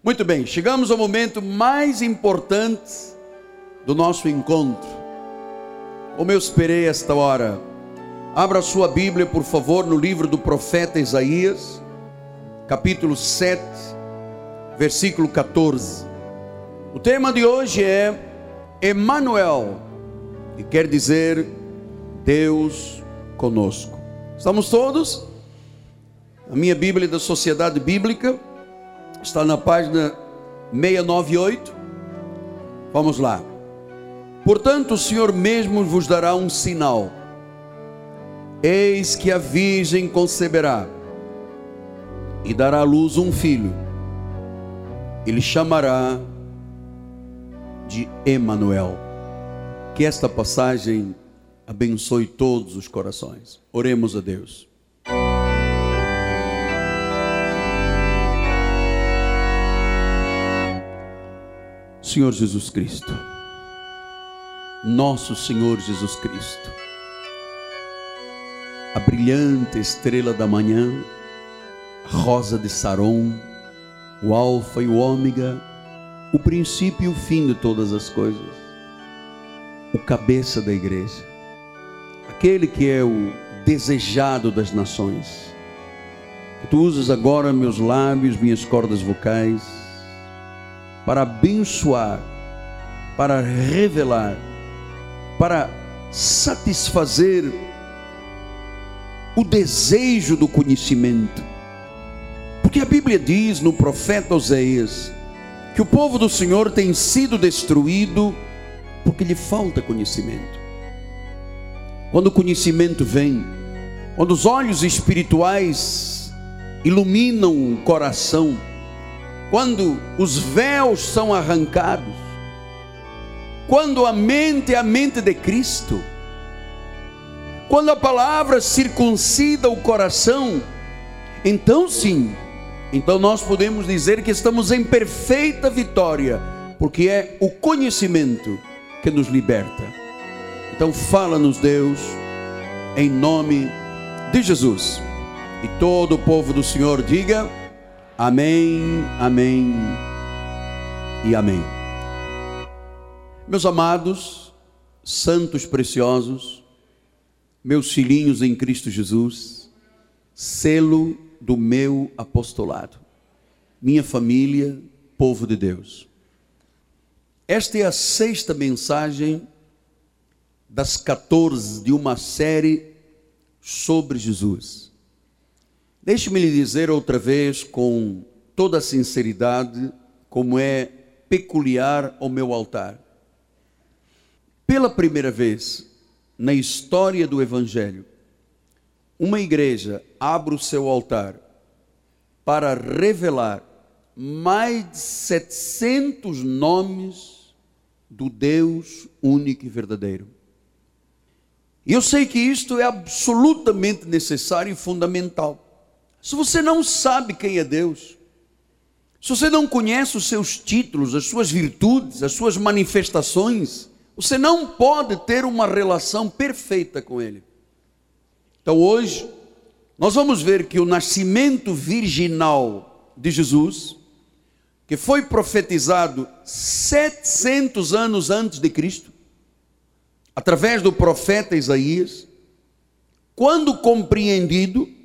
Muito bem, chegamos ao momento mais importante do nosso encontro. Como eu esperei esta hora, abra sua Bíblia, por favor, no livro do profeta Isaías, capítulo 7, versículo 14. O tema de hoje é Emanuel, que quer dizer Deus conosco. Estamos todos? A minha Bíblia da Sociedade Bíblica está na página 698. Vamos lá. Portanto, o Senhor mesmo vos dará um sinal. Eis que a virgem conceberá e dará à luz um filho. Ele chamará de Emanuel. Que esta passagem abençoe todos os corações. Oremos a Deus. Senhor Jesus Cristo, nosso Senhor Jesus Cristo, a brilhante estrela da manhã, a rosa de Saron, o Alfa e o Ômega, o princípio e o fim de todas as coisas, o cabeça da igreja, aquele que é o desejado das nações. Que tu usas agora meus lábios, minhas cordas vocais, para abençoar, para revelar, para satisfazer o desejo do conhecimento. Porque a Bíblia diz no profeta Oséias que o povo do Senhor tem sido destruído porque lhe falta conhecimento. Quando o conhecimento vem, quando os olhos espirituais iluminam o coração, quando os véus são arrancados, quando a mente é a mente de Cristo, quando a palavra circuncida o coração, então sim, então nós podemos dizer que estamos em perfeita vitória, porque é o conhecimento que nos liberta. Então fala-nos Deus, em nome de Jesus. E todo o povo do Senhor diga: Amém, amém e amém. Meus amados, santos preciosos, meus filhinhos em Cristo Jesus, selo do meu apostolado, minha família, povo de Deus. Esta é a sexta mensagem das 14 de uma série sobre Jesus. Deixe-me lhe dizer outra vez, com toda a sinceridade, como é peculiar ao meu altar. Pela primeira vez na história do Evangelho, uma igreja abre o seu altar para revelar mais de 700 nomes do Deus único e verdadeiro. E eu sei que isto é absolutamente necessário e fundamental. Se você não sabe quem é Deus, se você não conhece os seus títulos, as suas virtudes, as suas manifestações, você não pode ter uma relação perfeita com Ele. Então hoje, nós vamos ver que o nascimento virginal de Jesus, que foi profetizado 700 anos antes de Cristo, através do profeta Isaías, quando compreendido,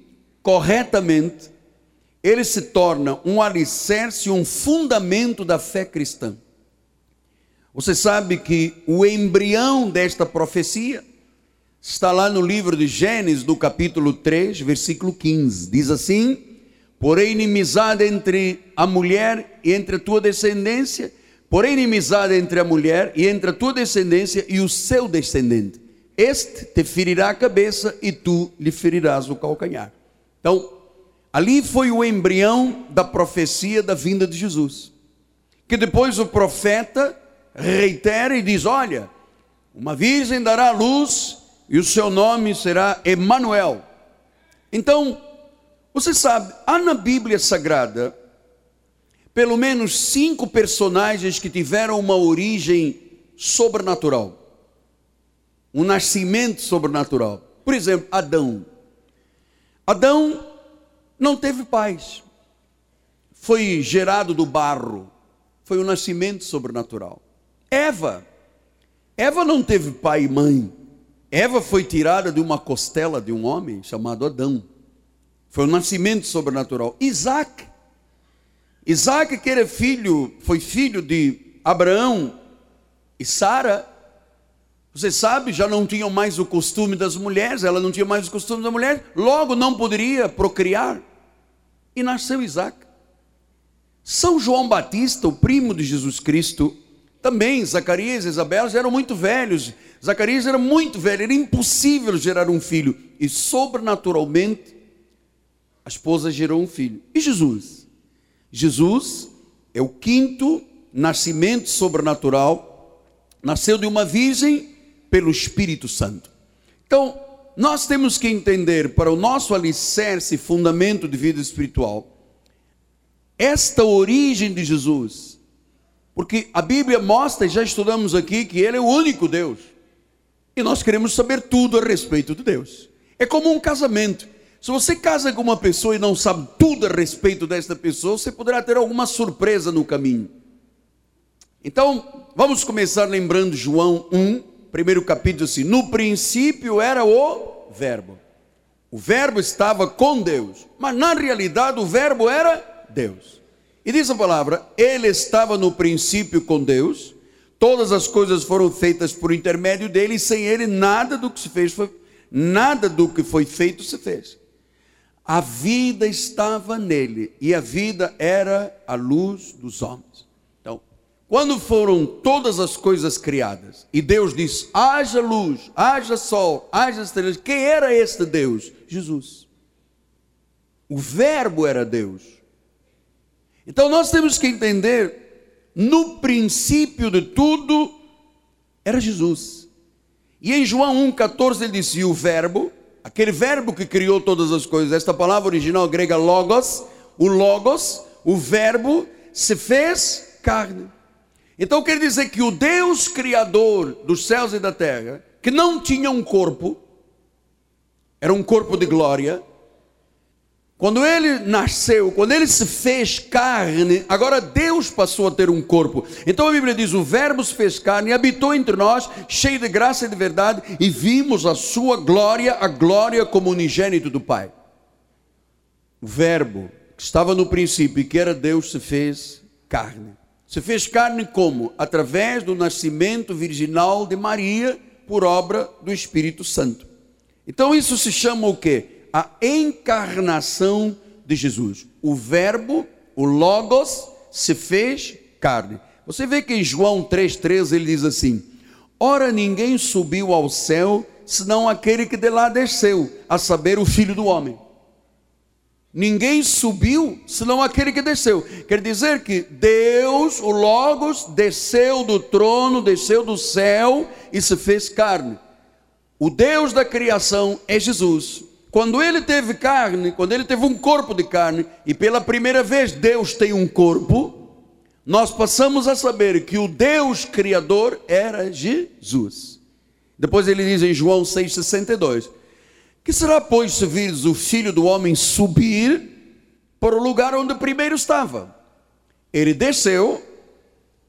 corretamente, ele se torna um alicerce, um fundamento da fé cristã. Você sabe que o embrião desta profecia está lá no livro de Gênesis, no capítulo 3, versículo 15. Diz assim: Porém, inimizade entre a mulher e entre a tua descendência, porém, inimizade entre a mulher e entre a tua descendência e o seu descendente. Este te ferirá a cabeça e tu lhe ferirás o calcanhar. Então, ali foi o embrião da profecia da vinda de Jesus. Que depois o profeta reitera e diz: Olha, uma virgem dará luz e o seu nome será Emanuel. Então, você sabe, há na Bíblia Sagrada pelo menos cinco personagens que tiveram uma origem sobrenatural, um nascimento sobrenatural. Por exemplo, Adão. Adão não teve pais. foi gerado do barro? Foi o nascimento sobrenatural. Eva. Eva não teve pai e mãe. Eva foi tirada de uma costela de um homem chamado Adão. Foi o nascimento sobrenatural. Isaac. Isaac, que era filho, foi filho de Abraão e Sara. Você sabe, já não tinham mais o costume das mulheres, ela não tinha mais o costume da mulher, logo não poderia procriar. E nasceu Isaac. São João Batista, o primo de Jesus Cristo, também Zacarias e Isabel eram muito velhos. Zacarias era muito velho, era impossível gerar um filho. E sobrenaturalmente, a esposa gerou um filho. E Jesus? Jesus é o quinto nascimento sobrenatural, nasceu de uma virgem pelo Espírito Santo. Então, nós temos que entender para o nosso alicerce, fundamento de vida espiritual, esta origem de Jesus. Porque a Bíblia mostra, e já estudamos aqui, que Ele é o único Deus. E nós queremos saber tudo a respeito de Deus. É como um casamento. Se você casa com uma pessoa e não sabe tudo a respeito desta pessoa, você poderá ter alguma surpresa no caminho. Então, vamos começar lembrando João 1, primeiro capítulo assim: No princípio era o Verbo. O Verbo estava com Deus, mas na realidade o Verbo era Deus. E diz a palavra: Ele estava no princípio com Deus, todas as coisas foram feitas por intermédio dele, e sem ele nada do que se fez foi, nada do que foi feito se fez. A vida estava nele, e a vida era a luz dos homens. Quando foram todas as coisas criadas e Deus disse: haja luz, haja sol, haja estrelas, quem era este Deus? Jesus. O Verbo era Deus. Então nós temos que entender, no princípio de tudo, era Jesus. E em João 1,14 ele disse: e o Verbo, aquele Verbo que criou todas as coisas, esta palavra original grega logos, o logos, o Verbo se fez carne. Então quer dizer que o Deus Criador dos céus e da terra, que não tinha um corpo, era um corpo de glória, quando ele nasceu, quando ele se fez carne, agora Deus passou a ter um corpo. Então a Bíblia diz: o Verbo se fez carne habitou entre nós, cheio de graça e de verdade, e vimos a sua glória, a glória como unigênito do Pai. O Verbo que estava no princípio e que era Deus se fez carne. Se fez carne como? Através do nascimento virginal de Maria por obra do Espírito Santo. Então isso se chama o que? A encarnação de Jesus. O verbo, o logos, se fez carne. Você vê que em João 3,13 ele diz assim: Ora, ninguém subiu ao céu, senão aquele que de lá desceu, a saber, o Filho do Homem. Ninguém subiu, senão aquele que desceu. Quer dizer que Deus, o Logos, desceu do trono, desceu do céu e se fez carne. O Deus da criação é Jesus. Quando ele teve carne, quando ele teve um corpo de carne, e pela primeira vez Deus tem um corpo, nós passamos a saber que o Deus criador era Jesus. Depois ele diz em João 6,62 que será, pois, se vires o filho do homem subir para o lugar onde primeiro estava? Ele desceu,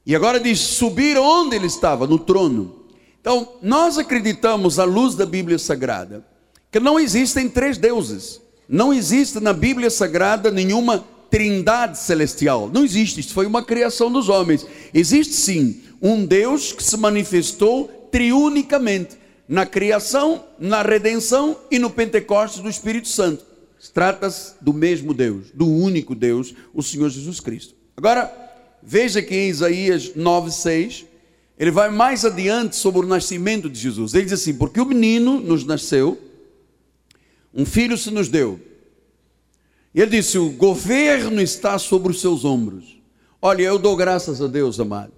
e agora diz subir onde ele estava, no trono. Então, nós acreditamos, à luz da Bíblia Sagrada, que não existem três deuses. Não existe na Bíblia Sagrada nenhuma trindade celestial. Não existe, isso foi uma criação dos homens. Existe sim um Deus que se manifestou triunicamente na criação, na redenção e no Pentecostes do Espírito Santo. Trata-se do mesmo Deus, do único Deus, o Senhor Jesus Cristo. Agora, veja que em Isaías 9,6, ele vai mais adiante sobre o nascimento de Jesus. Ele diz assim: Porque o menino nos nasceu, um filho se nos deu. E ele disse: O governo está sobre os seus ombros. Olha, eu dou graças a Deus, amado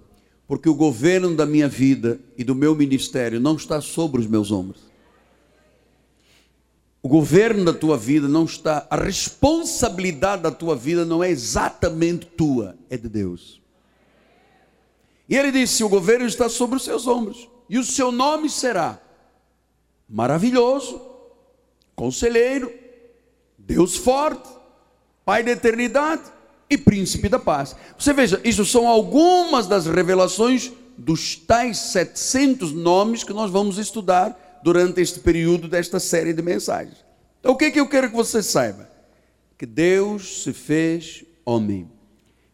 porque o governo da minha vida e do meu ministério não está sobre os meus ombros. O governo da tua vida não está, a responsabilidade da tua vida não é exatamente tua, é de Deus. E ele disse: o governo está sobre os seus ombros, e o seu nome será maravilhoso, conselheiro, Deus forte, Pai da eternidade, e príncipe da paz. Você veja, isso são algumas das revelações dos tais 700 nomes que nós vamos estudar durante este período desta série de mensagens. Então, o que, é que eu quero que você saiba? Que Deus se fez homem.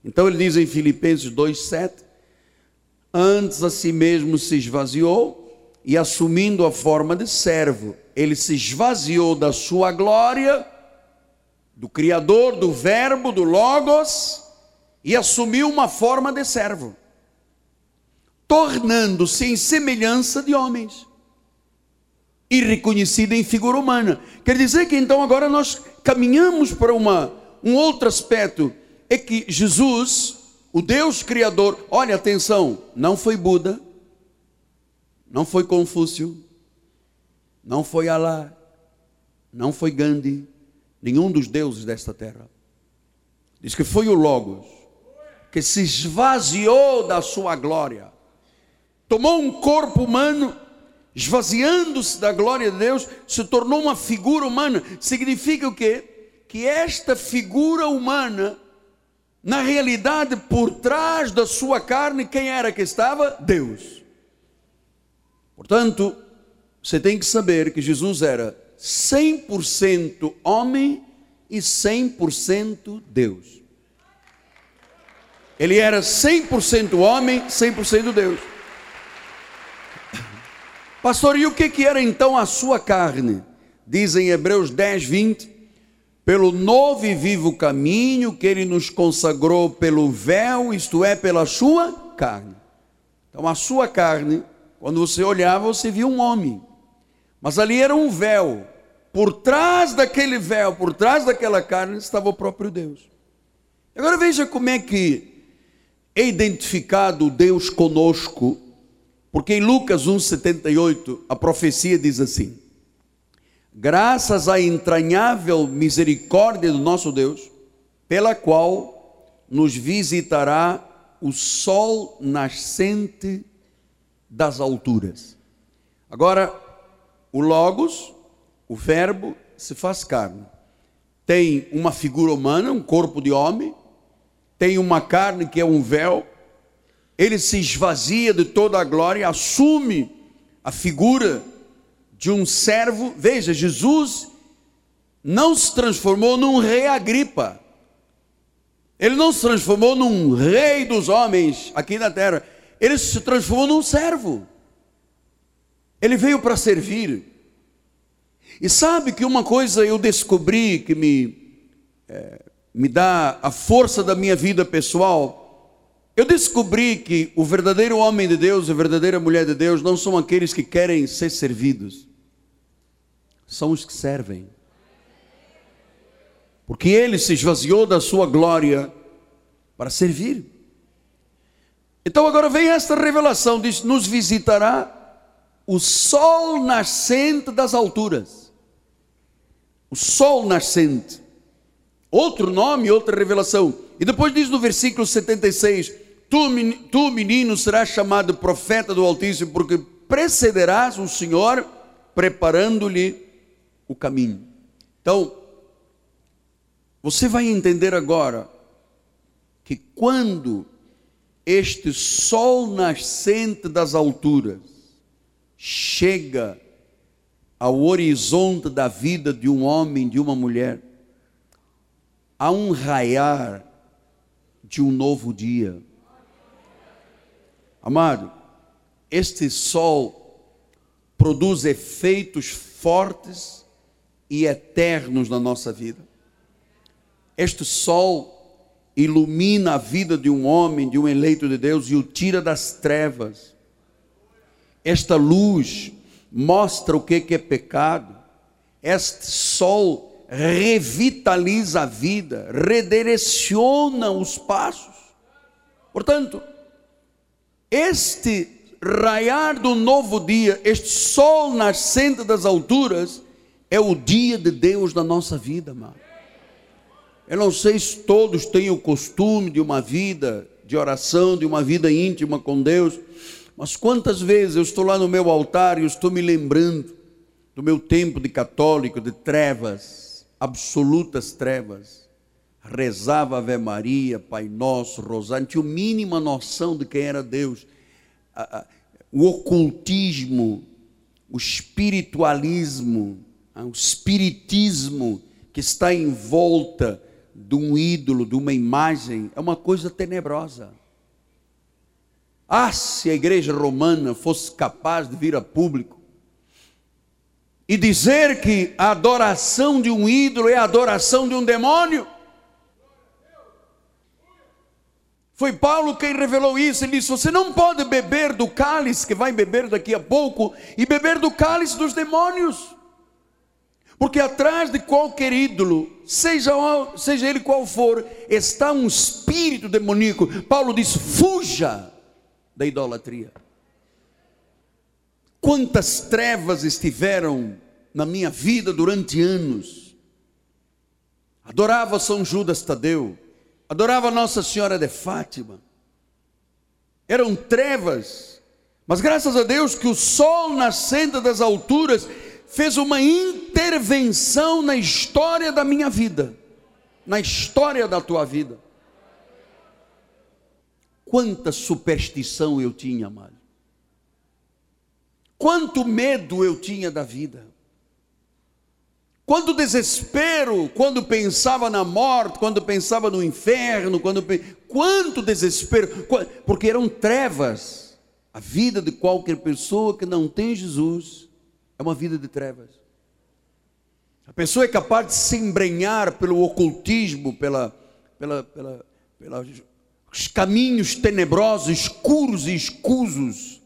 Então, ele diz em Filipenses 2,7: Antes a si mesmo se esvaziou e, assumindo a forma de servo, ele se esvaziou da sua glória do Criador, do Verbo, do Logos, e assumiu uma forma de servo, tornando-se em semelhança de homens e reconhecido em figura humana. Quer dizer que então agora nós caminhamos para uma, um outro aspecto, é que Jesus, o Deus Criador, olha atenção, não foi Buda, não foi Confúcio, não foi Alá, não foi Gandhi, nenhum dos deuses desta terra. Diz que foi o Logos que se esvaziou da sua glória, tomou um corpo humano, esvaziando-se da glória de Deus, se tornou uma figura humana. Significa o quê? Que esta figura humana, na realidade, por trás da sua carne, quem era que estava? Deus. Portanto, você tem que saber que Jesus era 100% homem e 100% Deus. Ele era 100% homem, 100% Deus. Pastor, e o que, que era então a sua carne? Diz em Hebreus 10, 20: Pelo novo e vivo caminho que ele nos consagrou pelo véu, isto é, pela sua carne. Então, a sua carne, quando você olhava, você via um homem, mas ali era um véu, por trás daquele véu, por trás daquela carne, estava o próprio Deus. Agora veja como é que é identificado Deus conosco, porque em Lucas 1,78 a profecia diz assim: Graças à entranhável misericórdia do nosso Deus, pela qual nos visitará o sol nascente das alturas. Agora, o Logos, o Verbo se faz carne. Tem uma figura humana, um corpo de homem, tem uma carne que é um véu, ele se esvazia de toda a glória, assume a figura de um servo. Veja, Jesus não se transformou num rei Agripa. Ele não se transformou num rei dos homens aqui na terra. Ele se transformou num servo. Ele veio para servir. E sabe que uma coisa eu descobri que me, é, me dá a força da minha vida pessoal. Eu descobri que o verdadeiro homem de Deus, a verdadeira mulher de Deus, não são aqueles que querem ser servidos, são os que servem. Porque ele se esvaziou da sua glória para servir. Então agora vem esta revelação: diz: nos visitará o sol nascente das alturas o sol nascente. Outro nome, outra revelação. E depois diz no versículo 76: Tu, tu menino, serás chamado profeta do Altíssimo, porque precederás o Senhor preparando-lhe o caminho. Então, você vai entender agora que quando este sol nascente das alturas chega ao horizonte da vida de um homem, de uma mulher, há um raiar de um novo dia. Amado, este sol produz efeitos fortes e eternos na nossa vida. Este sol ilumina a vida de um homem, de um eleito de Deus e o tira das trevas. Esta luz mostra o que é pecado. Este sol revitaliza a vida, redireciona os passos. Portanto, este raiar do novo dia, este sol nascente das alturas, é o dia de Deus na nossa vida, amado. Eu não sei se todos têm o costume de uma vida de oração, de uma vida íntima com Deus. Mas quantas vezes eu estou lá no meu altar e eu estou me lembrando do meu tempo de católico, de trevas, absolutas trevas, rezava Ave Maria, Pai Nosso, Rosário, tinha a mínima noção de quem era Deus. O ocultismo, o espiritualismo, o espiritismo que está em volta de um ídolo, de uma imagem, é uma coisa tenebrosa. Ah, se a igreja romana fosse capaz de vir a público e dizer que a adoração de um ídolo é a adoração de um demônio. Foi Paulo quem revelou isso. Ele disse: Você não pode beber do cálice que vai beber daqui a pouco e beber do cálice dos demônios. Porque atrás de qualquer ídolo, seja, seja ele qual for, está um espírito demoníaco. Paulo diz: fuja da idolatria. Quantas trevas estiveram na minha vida durante anos. Adorava São Judas Tadeu, adorava Nossa Senhora de Fátima. Eram trevas, mas graças a Deus que o sol nascente das alturas fez uma intervenção na história da minha vida, na história da tua vida. Quanta superstição eu tinha, amado. Quanto medo eu tinha da vida. Quanto desespero, quando pensava na morte, quando pensava no inferno, quando quanto desespero, porque eram trevas. A vida de qualquer pessoa que não tem Jesus é uma vida de trevas. A pessoa é capaz de se embrenhar pelo ocultismo, pela, pela, pela, pelos caminhos tenebrosos, escuros e escusos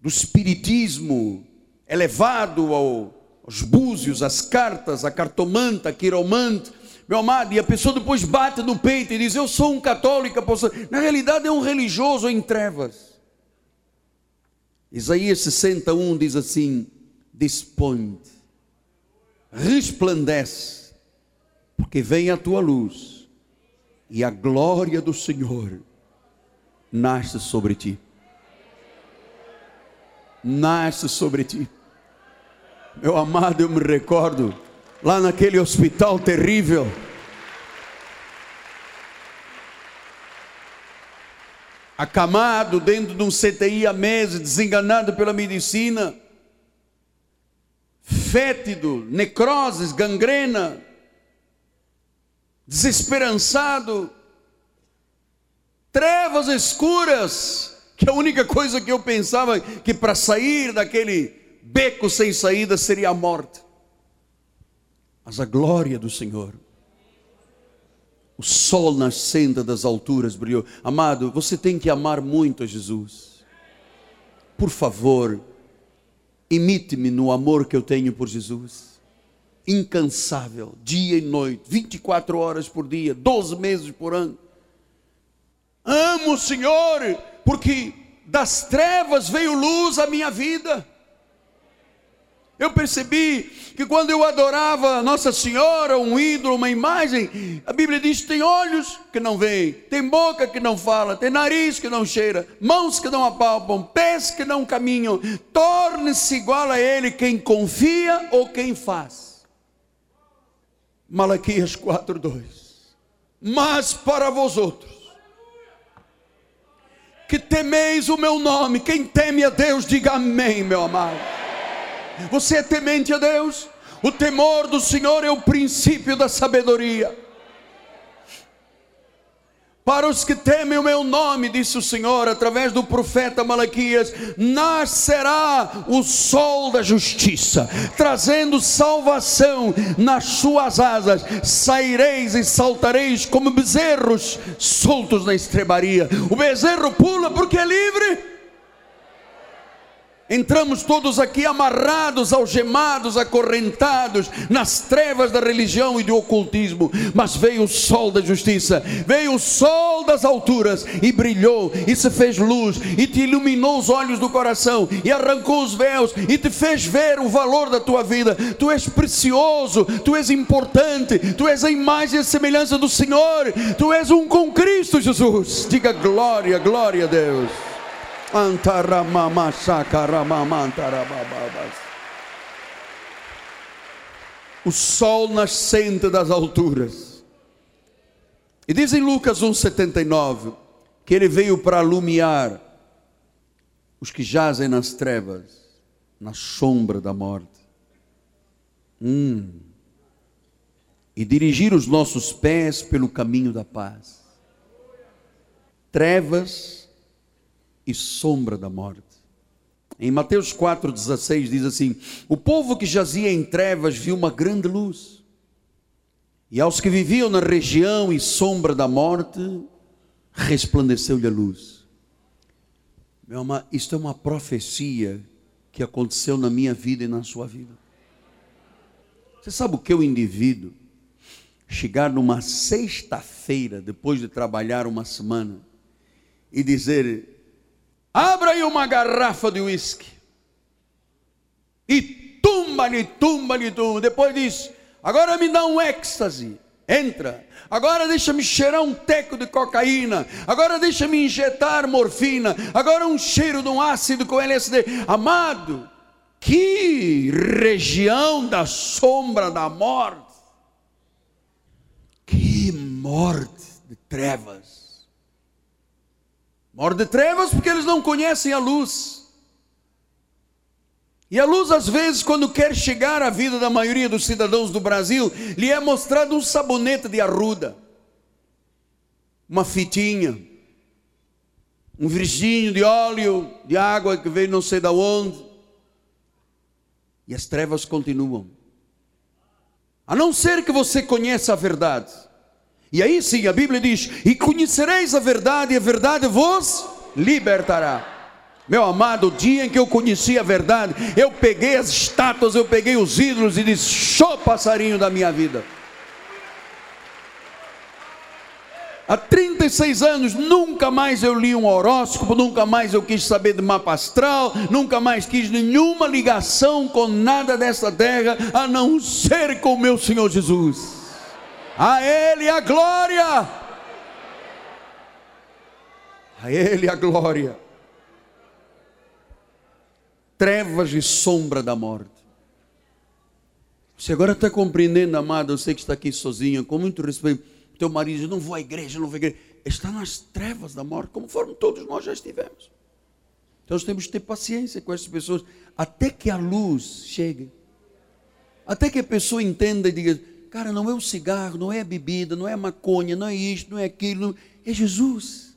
do espiritismo elevado ao, aos búzios, às cartas, a cartomanta, a quiromante, meu amado, e a pessoa depois bate no peito e diz: Eu sou um católico. Na realidade, é um religioso em trevas. Isaías 61 diz assim: Dispõe, resplandece, porque vem a tua luz, e a glória do Senhor nasce sobre ti. Nasce sobre ti. Meu amado, eu me recordo, lá naquele hospital terrível, acamado dentro de um CTI há meses, desenganado pela medicina, fétido, necroses, gangrena, desesperançado, trevas escuras, que a única coisa que eu pensava que para sair daquele beco sem saída seria a morte. Mas a glória do Senhor o sol nascendo das alturas brilhou. Amado, você tem que amar muito a Jesus. Por favor, imite-me no amor que eu tenho por Jesus. Incansável, dia e noite, 24 horas por dia, 12 meses por ano. Amo o Senhor, porque das trevas veio luz à minha vida. Eu percebi que quando eu adorava Nossa Senhora, um ídolo, uma imagem, a Bíblia diz: tem olhos que não veem, tem boca que não fala, tem nariz que não cheira, mãos que não apalpam, pés que não caminham. Torne-se igual a Ele quem confia ou quem faz. Malaquias 4:2. Mas para vós outros que temeis o meu nome, quem teme a Deus, diga amém, meu amado. Você é temente a Deus? O temor do Senhor é o princípio da sabedoria. Para os que temem o meu nome, disse o Senhor através do profeta Malaquias, nascerá o sol da justiça, trazendo salvação nas suas asas. Saireis e saltareis como bezerros soltos na estrebaria. O bezerro pula porque é livre Entramos todos aqui amarrados, algemados, acorrentados nas trevas da religião e do ocultismo, mas veio o sol da justiça, veio o sol das alturas e brilhou e se fez luz e te iluminou os olhos do coração e arrancou os véus e te fez ver o valor da tua vida. Tu és precioso, tu és importante, tu és a imagem e a semelhança do Senhor, tu és um com Cristo Jesus. Diga glória, glória a Deus. O sol nascente das alturas E diz em Lucas 1,79 que ele veio para alumiar os que jazem nas trevas, na sombra da morte. Hum. E dirigir os nossos pés pelo caminho da paz. Trevas e sombra da morte. Em Mateus 4,16 diz assim: O povo que jazia em trevas viu uma grande luz, e aos que viviam na região e sombra da morte, resplandeceu-lhe a luz. Meu amado, isto é uma profecia que aconteceu na minha vida e na sua vida. Você sabe o que é o indivíduo chegar numa sexta-feira, depois de trabalhar uma semana, e dizer: Abra aí uma garrafa de uísque. E tumba-lhe, tumba-lhe, tumba. Depois diz: Agora me dá um êxtase. Entra. Agora deixa-me cheirar um teco de cocaína. Agora deixa-me injetar morfina. Agora um cheiro de um ácido com LSD. Amado, que região da sombra da morte. Que morte de trevas. Morte de trevas porque eles não conhecem a luz. E a luz, às vezes, quando quer chegar à vida da maioria dos cidadãos do Brasil, lhe é mostrado um sabonete de arruda, uma fitinha, um virginho de óleo, de água que veio não sei da onde. E as trevas continuam. A não ser que você conheça a verdade. E aí sim, a Bíblia diz: E conhecereis a verdade, e a verdade vos libertará. Meu amado, o dia em que eu conheci a verdade, eu peguei as estátuas, eu peguei os ídolos e disse: show passarinho da minha vida. Há 36 anos, nunca mais eu li um horóscopo, nunca mais eu quis saber de mapa astral, nunca mais quis nenhuma ligação com nada dessa terra, a não ser com o meu Senhor Jesus. A Ele a glória. A Ele a glória trevas e sombra da morte. Você agora está compreendendo, amado, eu sei que está aqui sozinha, com muito respeito. Teu marido diz, não vou à igreja, não vou à igreja. Está nas trevas da morte, como foram todos nós já estivemos. Então nós temos que ter paciência com essas pessoas, até que a luz chegue. Até que a pessoa entenda e diga, cara, não é o cigarro, não é a bebida, não é a maconha, não é isto, não é aquilo, é Jesus.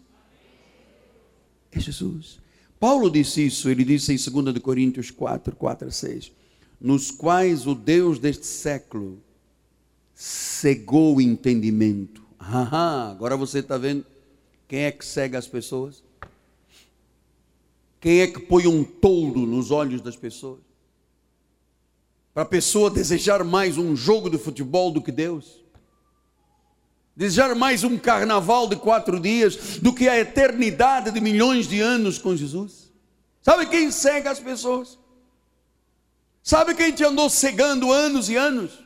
É Jesus. Paulo disse isso, ele disse em 2 Coríntios 4, 4 a 6, nos quais o Deus deste século cegou o entendimento. Ah, agora você está vendo quem é que cega as pessoas? Quem é que põe um toldo nos olhos das pessoas? Para a pessoa desejar mais um jogo de futebol do que Deus? Desejar mais um carnaval de quatro dias do que a eternidade de milhões de anos com Jesus? Sabe quem cega as pessoas? Sabe quem te andou cegando anos e anos?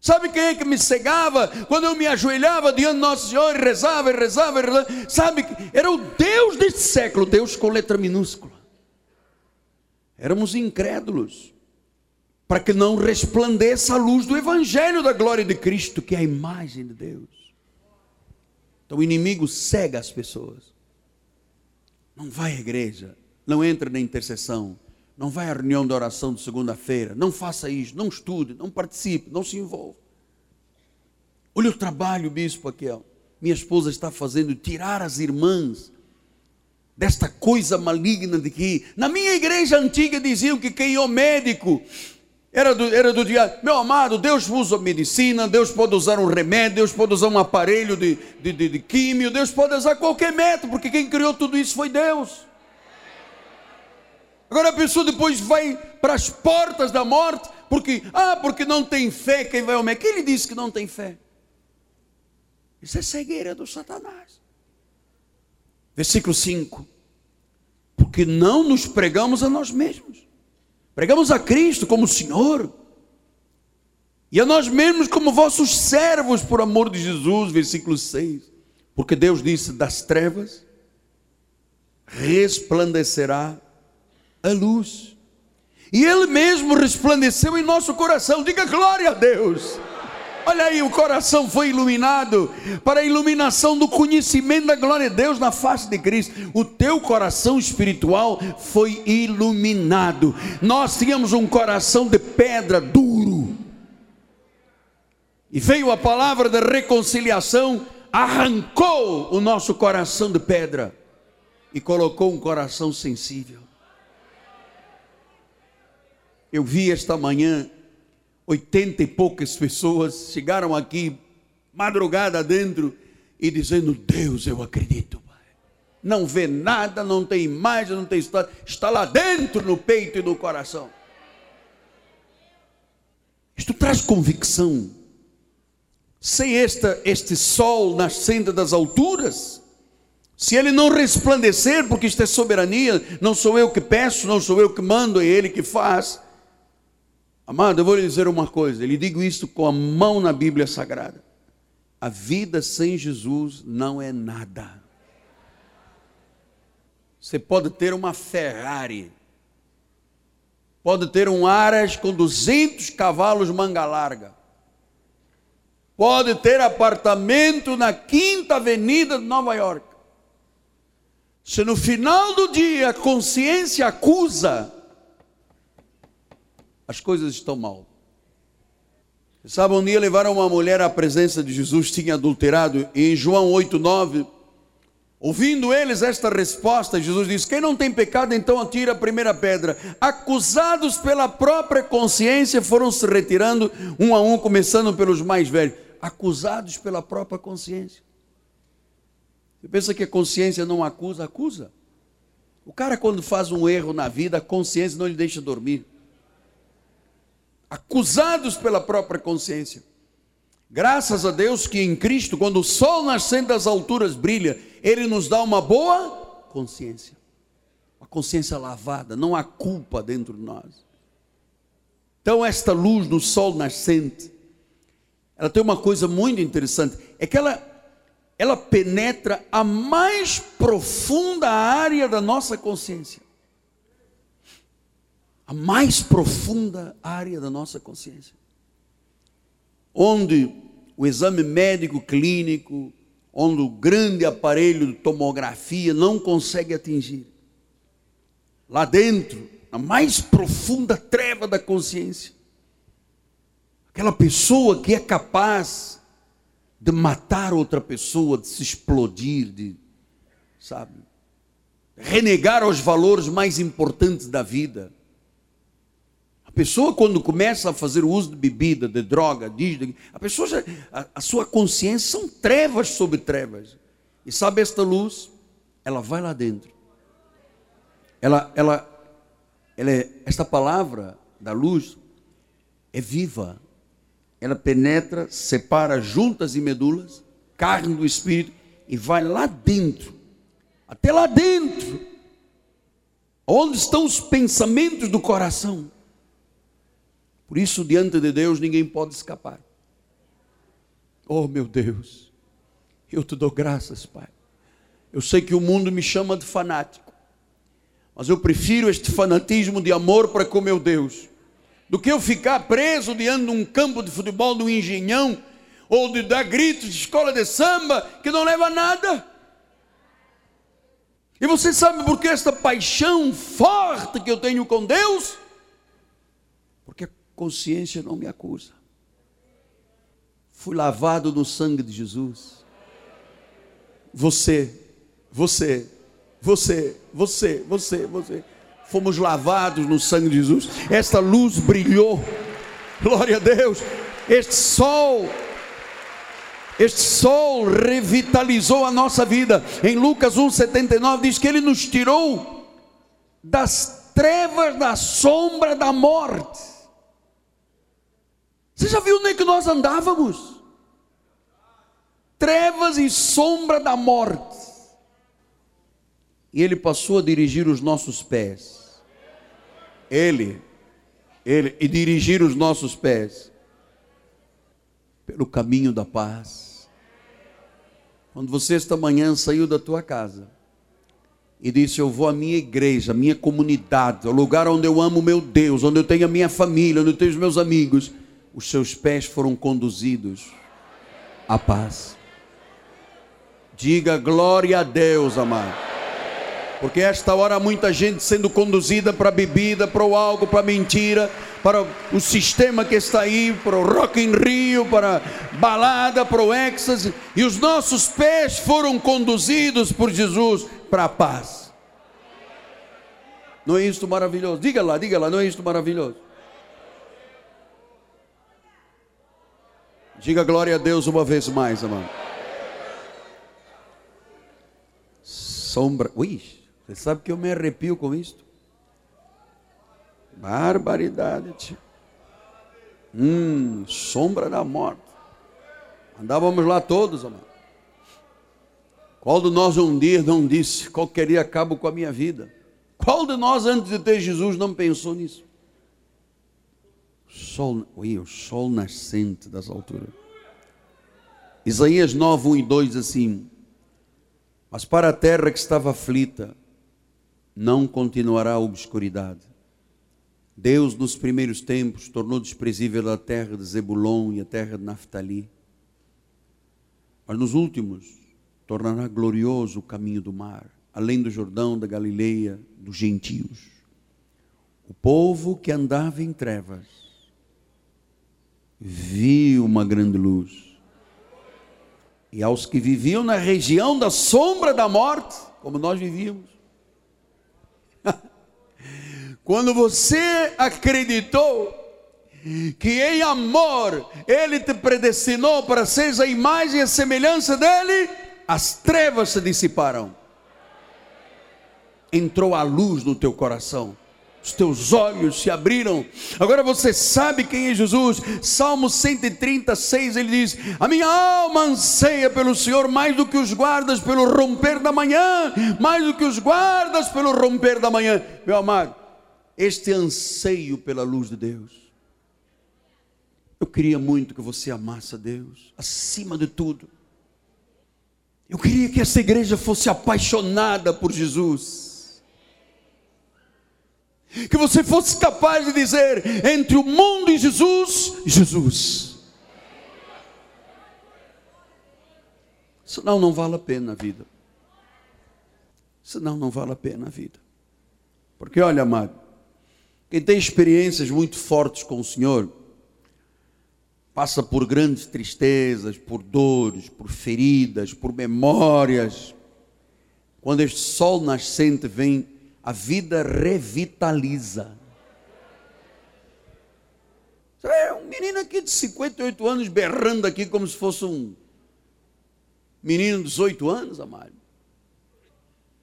Sabe quem é que me cegava quando eu me ajoelhava diante do Nosso Senhor e rezava, e rezava, e rezava? Sabe, era o Deus deste século, Deus com letra minúscula. Éramos incrédulos, para que não resplandeça a luz do Evangelho da glória de Cristo, que é a imagem de Deus. Então o inimigo cega as pessoas. Não vai à igreja, não entra na intercessão, não vai à reunião de oração de segunda-feira, não faça isso, não estude, não participe, não se envolva. Olha o trabalho, bispo, aqui, ó. minha esposa está fazendo, tirar as irmãs desta coisa maligna de que na minha igreja antiga diziam que quem é o médico era do, era do dia, meu amado, Deus usa medicina, Deus pode usar um remédio, Deus pode usar um aparelho de, de, de, de químio, Deus pode usar qualquer método, porque quem criou tudo isso foi Deus. Agora a pessoa depois vai para as portas da morte, porque, ah, porque não tem fé, quem vai ao médico? Quem lhe disse que não tem fé? Isso é cegueira do Satanás. Versículo 5. Porque não nos pregamos a nós mesmos Pregamos a Cristo como Senhor. E a nós mesmos como vossos servos por amor de Jesus, versículo 6. Porque Deus disse: das trevas resplandecerá a luz. E Ele mesmo resplandeceu em nosso coração. Diga glória a Deus. Olha aí, o coração foi iluminado para a iluminação do conhecimento da glória de Deus na face de Cristo. O teu coração espiritual foi iluminado. Nós tínhamos um coração de pedra duro. E veio a palavra da reconciliação, arrancou o nosso coração de pedra e colocou um coração sensível. Eu vi esta manhã oitenta e poucas pessoas chegaram aqui madrugada dentro e dizendo: Deus, eu acredito. Não vê nada, não tem imagem, não tem história, está lá dentro no peito e no coração. Isto traz convicção. Sem esta, este sol nascendo das alturas, se ele não resplandecer, porque isto é soberania, não sou eu que peço, não sou eu que mando, é ele que faz Amado, eu vou lhe dizer uma coisa, lhe digo isto com a mão na Bíblia Sagrada. A vida sem Jesus não é nada. Você pode ter uma Ferrari, pode ter um Aras com 200 cavalos manga larga, pode ter apartamento na Quinta Avenida de Nova York. Se no final do dia a consciência acusa, as coisas estão mal. Sabe, um dia levaram uma mulher à presença de Jesus, tinha adulterado, e em João 8,9, ouvindo eles esta resposta, Jesus diz: Quem não tem pecado, então atira a primeira pedra. Acusados pela própria consciência, foram se retirando um a um, começando pelos mais velhos. Acusados pela própria consciência. Você pensa que a consciência não acusa? Acusa. O cara, quando faz um erro na vida, a consciência não lhe deixa dormir acusados pela própria consciência. Graças a Deus que em Cristo, quando o sol nascendo das alturas brilha, Ele nos dá uma boa consciência. Uma consciência lavada, não há culpa dentro de nós. Então, esta luz do sol nascente, ela tem uma coisa muito interessante, é que ela, ela penetra a mais profunda área da nossa consciência a mais profunda área da nossa consciência. Onde o exame médico clínico, onde o grande aparelho de tomografia não consegue atingir. Lá dentro, na mais profunda treva da consciência, aquela pessoa que é capaz de matar outra pessoa, de se explodir, de, sabe, renegar os valores mais importantes da vida pessoa, quando começa a fazer o uso de bebida, de droga, de, a pessoa já, a, a sua consciência são trevas sobre trevas. E sabe esta luz? Ela vai lá dentro. Ela, ela, ela é, esta palavra da luz é viva. Ela penetra, separa juntas e medulas, carne do espírito e vai lá dentro. Até lá dentro. Onde estão os pensamentos do coração? Por isso, diante de Deus, ninguém pode escapar. Oh, meu Deus, eu te dou graças, Pai. Eu sei que o mundo me chama de fanático, mas eu prefiro este fanatismo de amor para com meu Deus, do que eu ficar preso diante de um campo de futebol, de um engenhão, ou de dar gritos de escola de samba, que não leva a nada. E você sabe por que esta paixão forte que eu tenho com Deus? Consciência não me acusa. Fui lavado no sangue de Jesus. Você, você, você, você, você, você. Fomos lavados no sangue de Jesus. Esta luz brilhou. Glória a Deus. Este sol este sol revitalizou a nossa vida. Em Lucas 1,79 diz que ele nos tirou das trevas da sombra da morte. Você já viu onde é que nós andávamos? Trevas e sombra da morte. E ele passou a dirigir os nossos pés. Ele, ele, e dirigir os nossos pés pelo caminho da paz. Quando você esta manhã saiu da tua casa e disse: Eu vou à minha igreja, à minha comunidade, ao lugar onde eu amo meu Deus, onde eu tenho a minha família, onde eu tenho os meus amigos os seus pés foram conduzidos à paz. Diga glória a Deus, amado. Porque esta hora há muita gente sendo conduzida para bebida, para o álcool, para mentira, para o sistema que está aí, para o Rock in Rio, para balada, para o êxtase, e os nossos pés foram conduzidos por Jesus para a paz. Não é isto maravilhoso? Diga lá, diga lá, não é isto maravilhoso? Diga glória a Deus uma vez mais, amado. Sombra. Ui, você sabe que eu me arrepio com isto? Barbaridade, tio. Hum, sombra da morte. Andávamos lá todos, amado. Qual de nós um dia não disse, qualquer dia acabo com a minha vida? Qual de nós antes de ter Jesus não pensou nisso? Sol, ui, o sol nascente das alturas. Isaías 9, 1 e 2 assim: Mas para a terra que estava aflita, não continuará a obscuridade. Deus, nos primeiros tempos, tornou desprezível a terra de Zebulon e a terra de Naftali. Mas nos últimos, tornará glorioso o caminho do mar além do Jordão, da Galileia, dos gentios. O povo que andava em trevas viu uma grande luz. E aos que viviam na região da sombra da morte, como nós vivíamos, quando você acreditou que em amor Ele te predestinou para ser a imagem e a semelhança dEle, as trevas se dissiparam entrou a luz no teu coração. Os teus olhos se abriram. Agora você sabe quem é Jesus. Salmo 136 ele diz: A minha alma anseia pelo Senhor mais do que os guardas pelo romper da manhã, mais do que os guardas pelo romper da manhã. Meu amado, este anseio pela luz de Deus. Eu queria muito que você amasse a Deus acima de tudo. Eu queria que essa igreja fosse apaixonada por Jesus que você fosse capaz de dizer entre o mundo e Jesus, Jesus. Senão não vale a pena a vida. Senão não vale a pena a vida. Porque olha, amado, quem tem experiências muito fortes com o Senhor, passa por grandes tristezas, por dores, por feridas, por memórias. Quando este sol nascente vem a vida revitaliza. É um menino aqui de 58 anos berrando aqui como se fosse um menino de 18 anos, amado.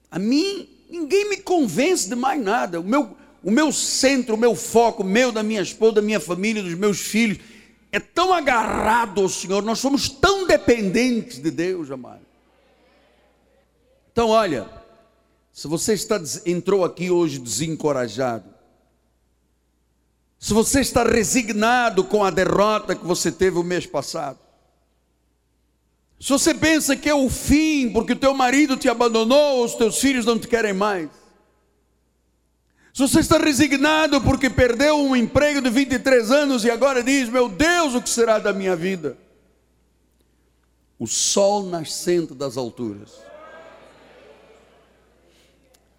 A mim, ninguém me convence de mais nada. O meu, o meu centro, o meu foco, meu, da minha esposa, da minha família, dos meus filhos, é tão agarrado ao Senhor, nós somos tão dependentes de Deus, amado. Então, olha, se você está, entrou aqui hoje desencorajado, se você está resignado com a derrota que você teve o mês passado, se você pensa que é o fim porque o teu marido te abandonou, os teus filhos não te querem mais, se você está resignado porque perdeu um emprego de 23 anos e agora diz: Meu Deus, o que será da minha vida? O sol nascente das alturas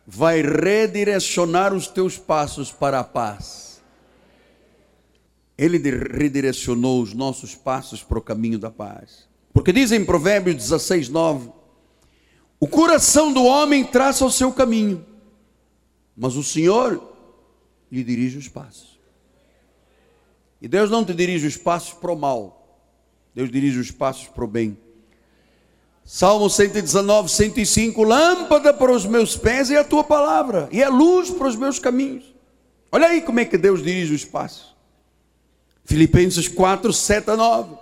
vai redirecionar os teus passos para a paz. Ele redirecionou os nossos passos para o caminho da paz. Porque diz em Provérbios 16, 9: O coração do homem traça o seu caminho, mas o Senhor lhe dirige os passos. E Deus não te dirige os passos para o mal, Deus dirige os passos para o bem. Salmo 119, 105: Lâmpada para os meus pés é a tua palavra, e é luz para os meus caminhos. Olha aí como é que Deus dirige os passos. Filipenses 4, 7 a 9.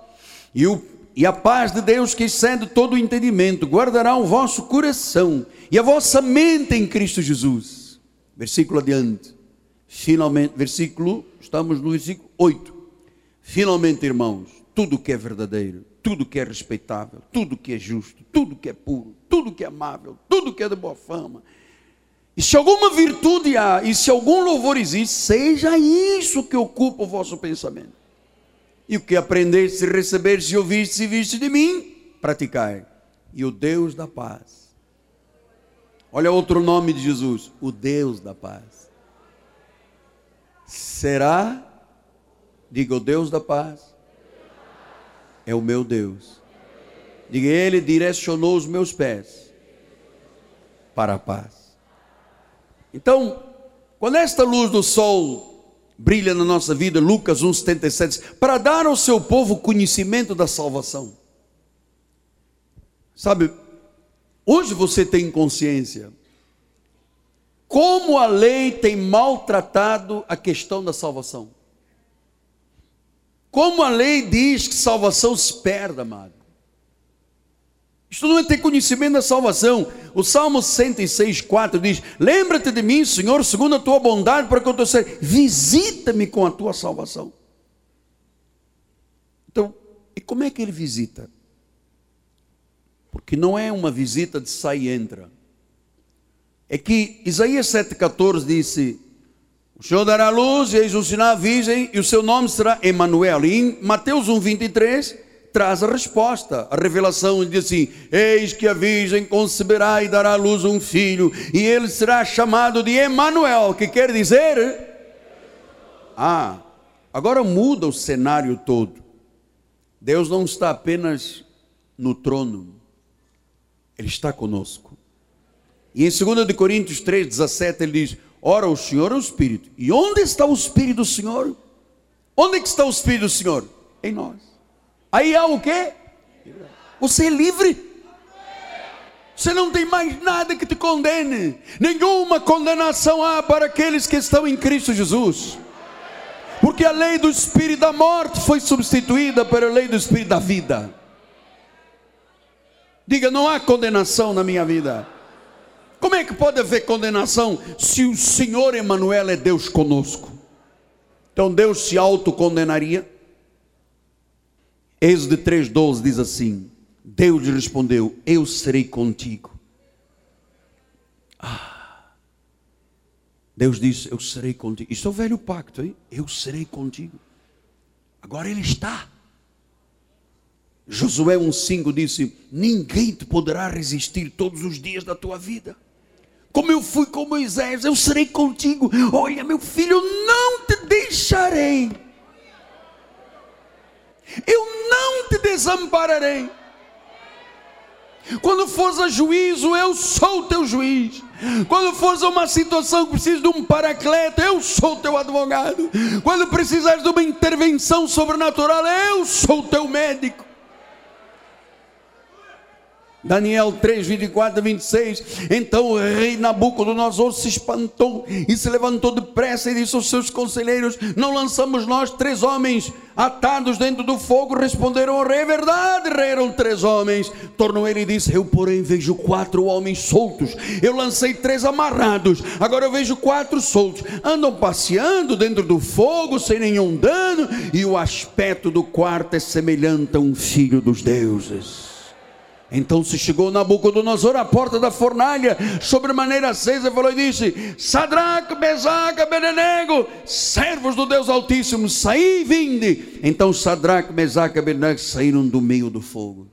E, o, e a paz de Deus que excede todo o entendimento, guardará o vosso coração e a vossa mente em Cristo Jesus. Versículo adiante. Finalmente, versículo, estamos no versículo 8. Finalmente, irmãos, tudo que é verdadeiro tudo que é respeitável, tudo que é justo, tudo que é puro, tudo que é amável, tudo que é de boa fama. E se alguma virtude há, e se algum louvor existe, seja isso que ocupa o vosso pensamento. E o que aprendeste, recebeste, ouviste e viste de mim, praticai. E o Deus da paz. Olha outro nome de Jesus, o Deus da paz. Será, diga o Deus da paz, é o meu Deus. Diga, Ele direcionou os meus pés para a paz. Então, quando esta luz do sol brilha na nossa vida, Lucas 1,77, para dar ao seu povo conhecimento da salvação. Sabe, hoje você tem consciência como a lei tem maltratado a questão da salvação. Como a lei diz que salvação se perde, amado. Isto não é ter conhecimento da salvação. O Salmo 106, 4 diz: Lembra-te de mim, Senhor, segundo a tua bondade, para que eu te seja. Visita-me com a tua salvação. Então, e como é que ele visita? Porque não é uma visita de sai e entra. É que Isaías 7,14 disse: O Senhor dará luz, eis um sinal à virgem, e o seu nome será Emanuel. E em Mateus 1,23 traz a resposta. A revelação diz assim: Eis que a virgem conceberá e dará à luz um filho, e ele será chamado de Emanuel, que quer dizer. Ah, agora muda o cenário todo. Deus não está apenas no trono, Ele está conosco. E em 2 Coríntios 3,17 ele diz: Ora, o Senhor é o Espírito. E onde está o Espírito do Senhor? Onde é que está o Espírito do Senhor? Em nós. Aí há o quê? Você é livre. Você não tem mais nada que te condene. Nenhuma condenação há para aqueles que estão em Cristo Jesus. Porque a lei do espírito da morte foi substituída pela lei do espírito da vida. Diga, não há condenação na minha vida. Como é que pode haver condenação se o Senhor Emanuel é Deus conosco? Então Deus se autocondenaria? Êxodo 3,12 diz assim: Deus lhe respondeu: Eu serei contigo. Ah, Deus disse: Eu serei contigo. Isso é o velho pacto, hein? Eu serei contigo. Agora ele está. Josué 1,5 disse: Ninguém te poderá resistir todos os dias da tua vida. Como eu fui com Moisés, eu serei contigo. Olha, meu filho, não te deixarei eu não te desampararei. Quando fores a juízo, eu sou o teu juiz. Quando fores a uma situação que precisa de um paracleto, eu sou o teu advogado. Quando precisares de uma intervenção sobrenatural, eu sou o teu médico. Daniel 3, 24 a 26. Então o rei Nabucodonosor se espantou e se levantou depressa e disse aos seus conselheiros: Não lançamos nós três homens atados dentro do fogo? Responderam ao rei: verdade, rei, eram três homens. Tornou ele e disse: Eu, porém, vejo quatro homens soltos. Eu lancei três amarrados, agora eu vejo quatro soltos. Andam passeando dentro do fogo sem nenhum dano, e o aspecto do quarto é semelhante a um filho dos deuses. Então se chegou Nabucodonosor à porta da fornalha, sobre maneira acesa, falou e disse: Sadraque, Mesaque, Abednego, servos do Deus Altíssimo, saí e vinde. Então Sadraque, Mesaque Abednego saíram do meio do fogo.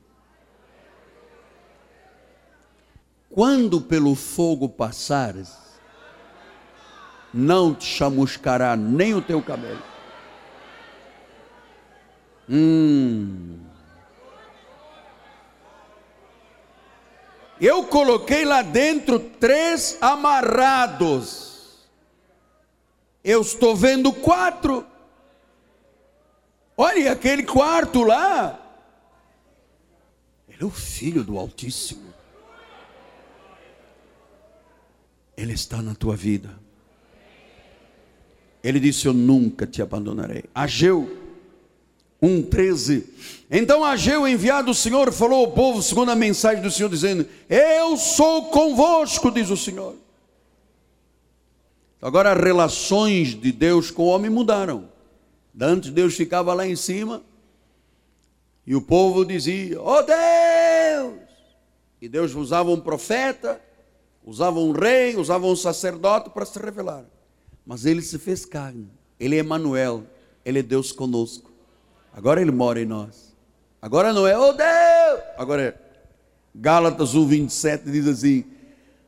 Quando pelo fogo passares, não te chamuscará nem o teu cabelo. Hum. Eu coloquei lá dentro três amarrados. Eu estou vendo quatro. Olha aquele quarto lá. Ele é o filho do Altíssimo. Ele está na tua vida. Ele disse: Eu nunca te abandonarei. Ageu 1,13. Então Ageu, enviado do Senhor, falou ao povo segundo a mensagem do Senhor, dizendo: Eu sou convosco, diz o Senhor. Agora as relações de Deus com o homem mudaram. Antes Deus ficava lá em cima e o povo dizia: Oh Deus! E Deus usava um profeta, usava um rei, usava um sacerdote para se revelar. Mas ele se fez carne. Ele é Emanuel, ele é Deus conosco. Agora ele mora em nós. Agora não é, oh Deus! Agora é. Gálatas 1, 27 diz assim: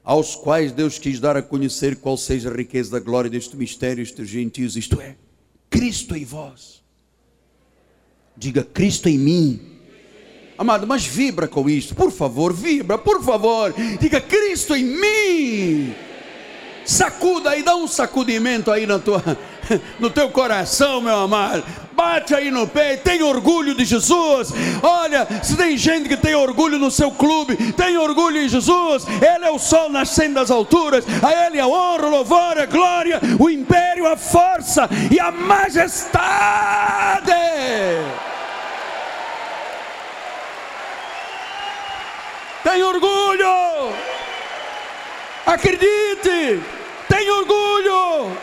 Aos quais Deus quis dar a conhecer qual seja a riqueza da glória deste mistério, estes gentios, isto é, Cristo em vós. Diga, Cristo em mim. Amado, mas vibra com isto, por favor, vibra, por favor. Diga, Cristo em mim. Sacuda e dá um sacudimento aí na tua, no teu coração, meu amado. Bate aí no peito, tem orgulho de Jesus. Olha, se tem gente que tem orgulho no seu clube, tem orgulho em Jesus. Ele é o sol nascendo das alturas. A Ele a honra, o louvor, a glória, o império, a força e a majestade. Tem orgulho. Acredite. Tem orgulho.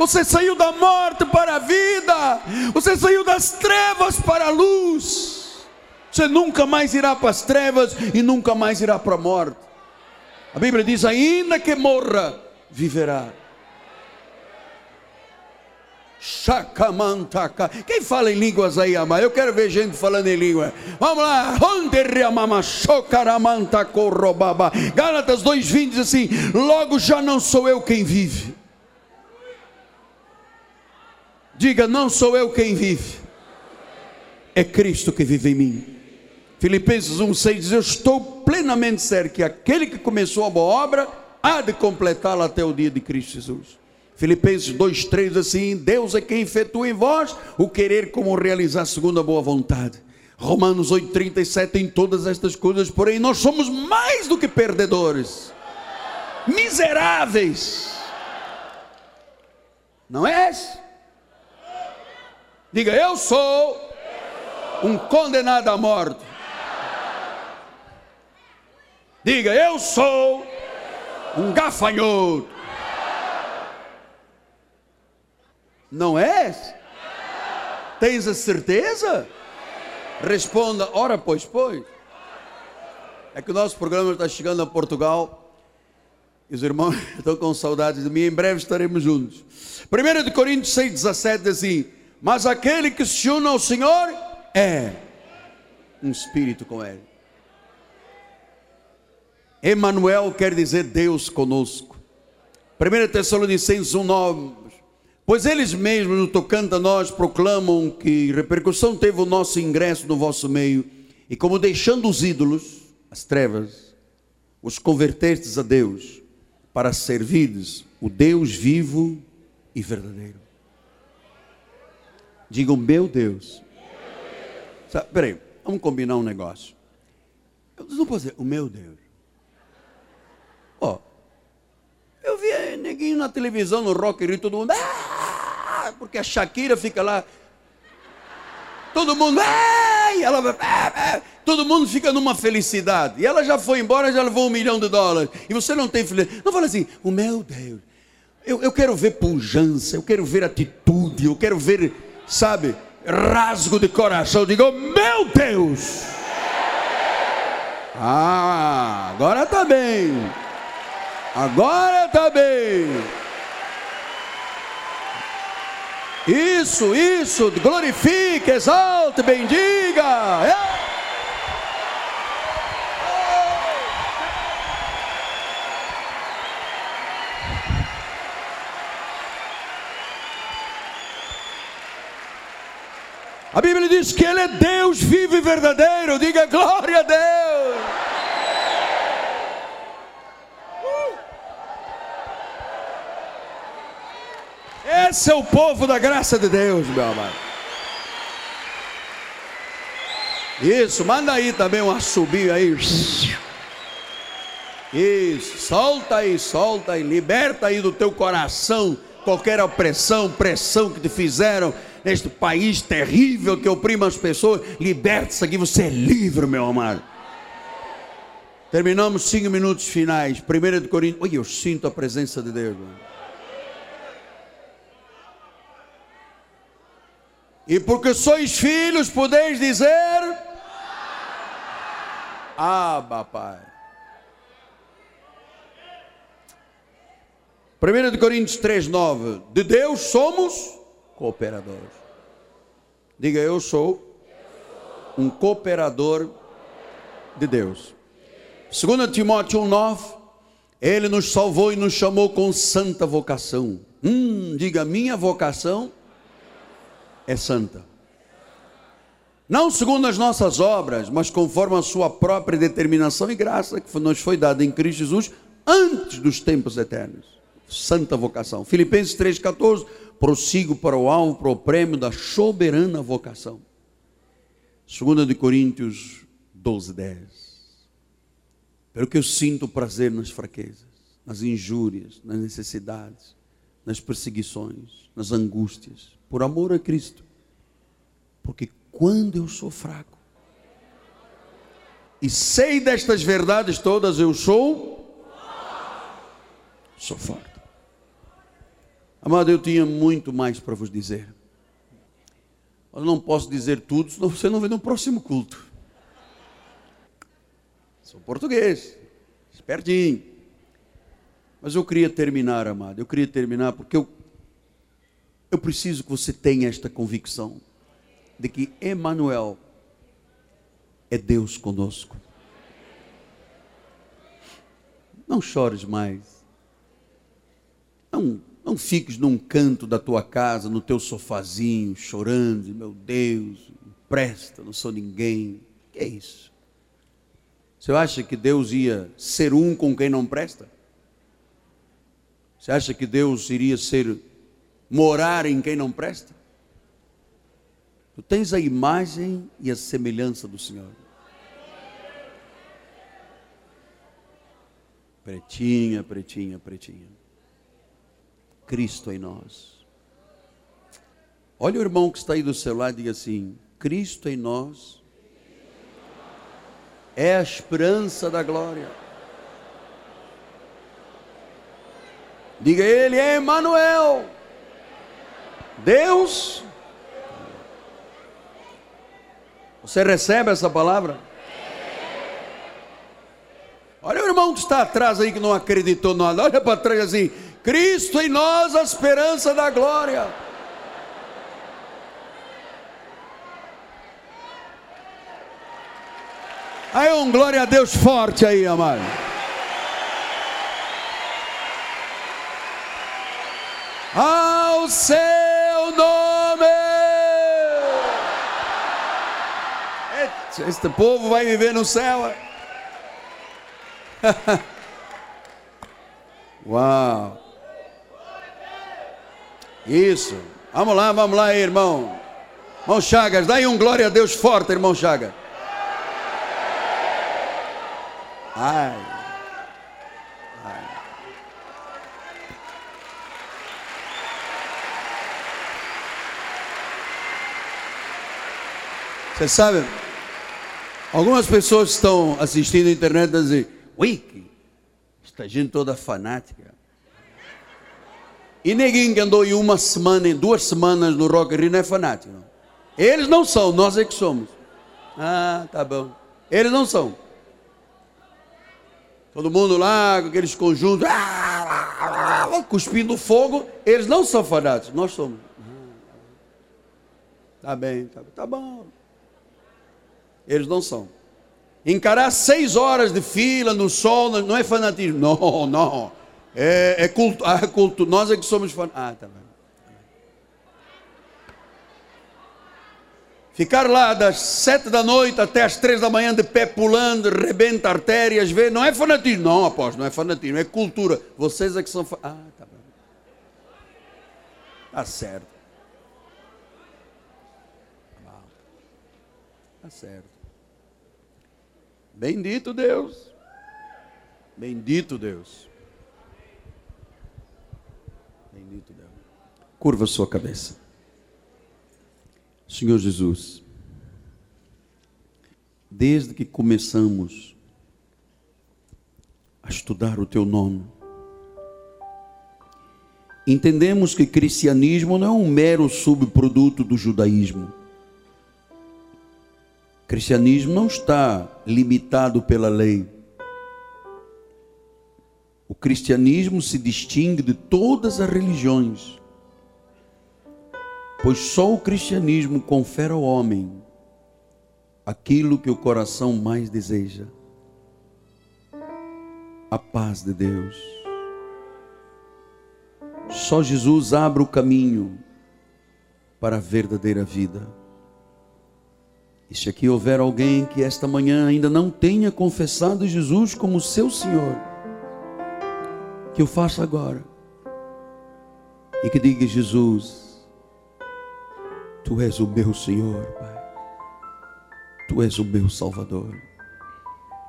Você saiu da morte para a vida. Você saiu das trevas para a luz. Você nunca mais irá para as trevas e nunca mais irá para a morte. A Bíblia diz: ainda que morra, viverá. Chacamantaka. Quem fala em línguas aí, amado? Eu quero ver gente falando em língua. Vamos lá. Gálatas 2,20 diz assim: Logo já não sou eu quem vive. Diga, não sou eu quem vive. É Cristo que vive em mim. Filipenses 1,6 diz: Eu estou plenamente certo que aquele que começou a boa obra há de completá-la até o dia de Cristo Jesus. Filipenses 2,3 assim: Deus é quem efetua em vós o querer como realizar segundo a boa vontade. Romanos 8,37 em todas estas coisas, porém, nós somos mais do que perdedores, miseráveis. Não és? Diga, eu sou um condenado à morte. Diga, eu sou um gafanhoto. Não és? Tens a certeza? Responda, ora pois, pois. É que o nosso programa está chegando a Portugal. E os irmãos estão com saudades de mim. Em breve estaremos juntos. 1 de Coríntios 6, 17 diz assim: Mas aquele que se une ao Senhor é um espírito com ele. Emmanuel quer dizer Deus conosco. 1 Tessalonicenses 1, 9 Pois eles mesmos, no tocante a nós, proclamam que repercussão teve o nosso ingresso no vosso meio, e como deixando os ídolos, as trevas, os convertestes a Deus, para servides o Deus vivo e verdadeiro. Digam, meu Deus. Sabe, peraí, vamos combinar um negócio. Eu não posso dizer, o meu Deus. Ó, eu vi neguinho na televisão, no Rock Rio, todo mundo. Ah! Porque a Shakira fica lá. Todo mundo. Ei! Ela, todo mundo fica numa felicidade. E ela já foi embora, já levou um milhão de dólares. E você não tem felicidade. Não fala assim, o meu Deus. Eu, eu quero ver pujança, eu quero ver atitude, eu quero ver, sabe, rasgo de coração. Digo, meu Deus! Ah, agora está bem. Agora está bem. Isso, isso, glorifique, exalte, bendiga. É. A Bíblia diz que Ele é Deus vivo e verdadeiro. Diga glória a Deus. Esse é o povo da graça de Deus, meu amado. Isso, manda aí também um assobio aí. Isso, solta aí, solta aí, liberta aí do teu coração qualquer opressão, pressão que te fizeram neste país terrível que oprime as pessoas. Liberte-se aqui, você é livre, meu amado. Terminamos cinco minutos finais. 1 de Coríntios. Oi, eu sinto a presença de Deus. Mano. E porque sois filhos, podeis dizer: Abba, Pai. 1 Coríntios 3, 9: De Deus somos cooperador. Diga, eu sou um cooperador de Deus. 2 Timóteo 1,9 Ele nos salvou e nos chamou com santa vocação. Hum, diga, minha vocação é santa. Não segundo as nossas obras, mas conforme a sua própria determinação e graça que nos foi dada em Cristo Jesus antes dos tempos eternos. Santa vocação. Filipenses 3,14, prossigo para o alvo, para o prêmio da soberana vocação. 2 de Coríntios 12, 10. Pelo que eu sinto prazer nas fraquezas, nas injúrias, nas necessidades, nas perseguições, nas angústias, por amor a Cristo. Porque quando eu sou fraco, e sei destas verdades todas, eu sou sou forte. Amado, eu tinha muito mais para vos dizer. Eu não posso dizer tudo, senão você não vê no próximo culto. Sou português, espertinho. Mas eu queria terminar, amado. Eu queria terminar porque eu, eu preciso que você tenha esta convicção de que Emmanuel é Deus conosco. Não chores mais. Não, não fiques num canto da tua casa, no teu sofazinho, chorando, meu Deus, presta, não sou ninguém. Que é isso? Você acha que Deus ia ser um com quem não presta? Você acha que Deus iria ser morar em quem não presta? Tu tens a imagem e a semelhança do Senhor. Pretinha, pretinha, pretinha. Cristo em nós. Olha o irmão que está aí do seu lado e diga assim: Cristo em nós é a esperança da glória. Diga ele é Emmanuel. Deus. Você recebe essa palavra? Olha o irmão que está atrás aí que não acreditou nada. Olha para trás assim. Cristo em nós, a esperança da glória. Aí um glória a Deus forte aí, amado. Ao seu nome. Este povo vai viver no céu. Uau! Isso. Vamos lá, vamos lá, irmão. Irmão Chagas, dá aí um glória a Deus forte, irmão Chagas. Ai. Ai. Você sabe, algumas pessoas estão assistindo a internet e dizem, ui, esta gente toda fanática. E ninguém que andou em uma semana, em duas semanas no Rock Rio não é fanático. Eles não são, nós é que somos. Ah, tá bom. Eles não são. Todo mundo lá com aqueles conjuntos, cuspindo fogo. Eles não são fanáticos, nós somos. Tá bem, tá, tá bom. Eles não são. Encarar seis horas de fila no sol não é fanatismo. Não, não. É, é culto, ah, culto. Nós é que somos fã. Ah, tá bem. Ficar lá das sete da noite até as três da manhã de pé pulando, rebenta artérias, vê, não é fanatismo. Não, após, não é fanatismo, é cultura. Vocês é que são. Ah, tá bem. Tá certo. Tá certo. Bendito Deus. Bendito Deus. Deus. Curva sua cabeça. Senhor Jesus, desde que começamos a estudar o teu nome, entendemos que cristianismo não é um mero subproduto do judaísmo. Cristianismo não está limitado pela lei o cristianismo se distingue de todas as religiões, Pois só o cristianismo confere ao homem aquilo que o coração mais deseja: a paz de Deus. Só Jesus abre o caminho para a verdadeira vida. E se aqui houver alguém que esta manhã ainda não tenha confessado Jesus como seu Senhor, que eu faça agora. E que diga: Jesus, Tu és o meu Senhor, Pai. Tu és o meu Salvador.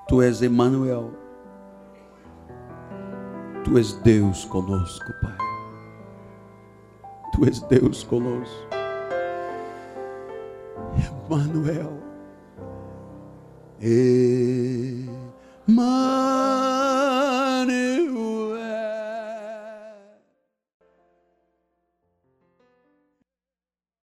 Tu és Emmanuel. Tu és Deus conosco, Pai. Tu és Deus conosco. Emmanuel. Emmanuel.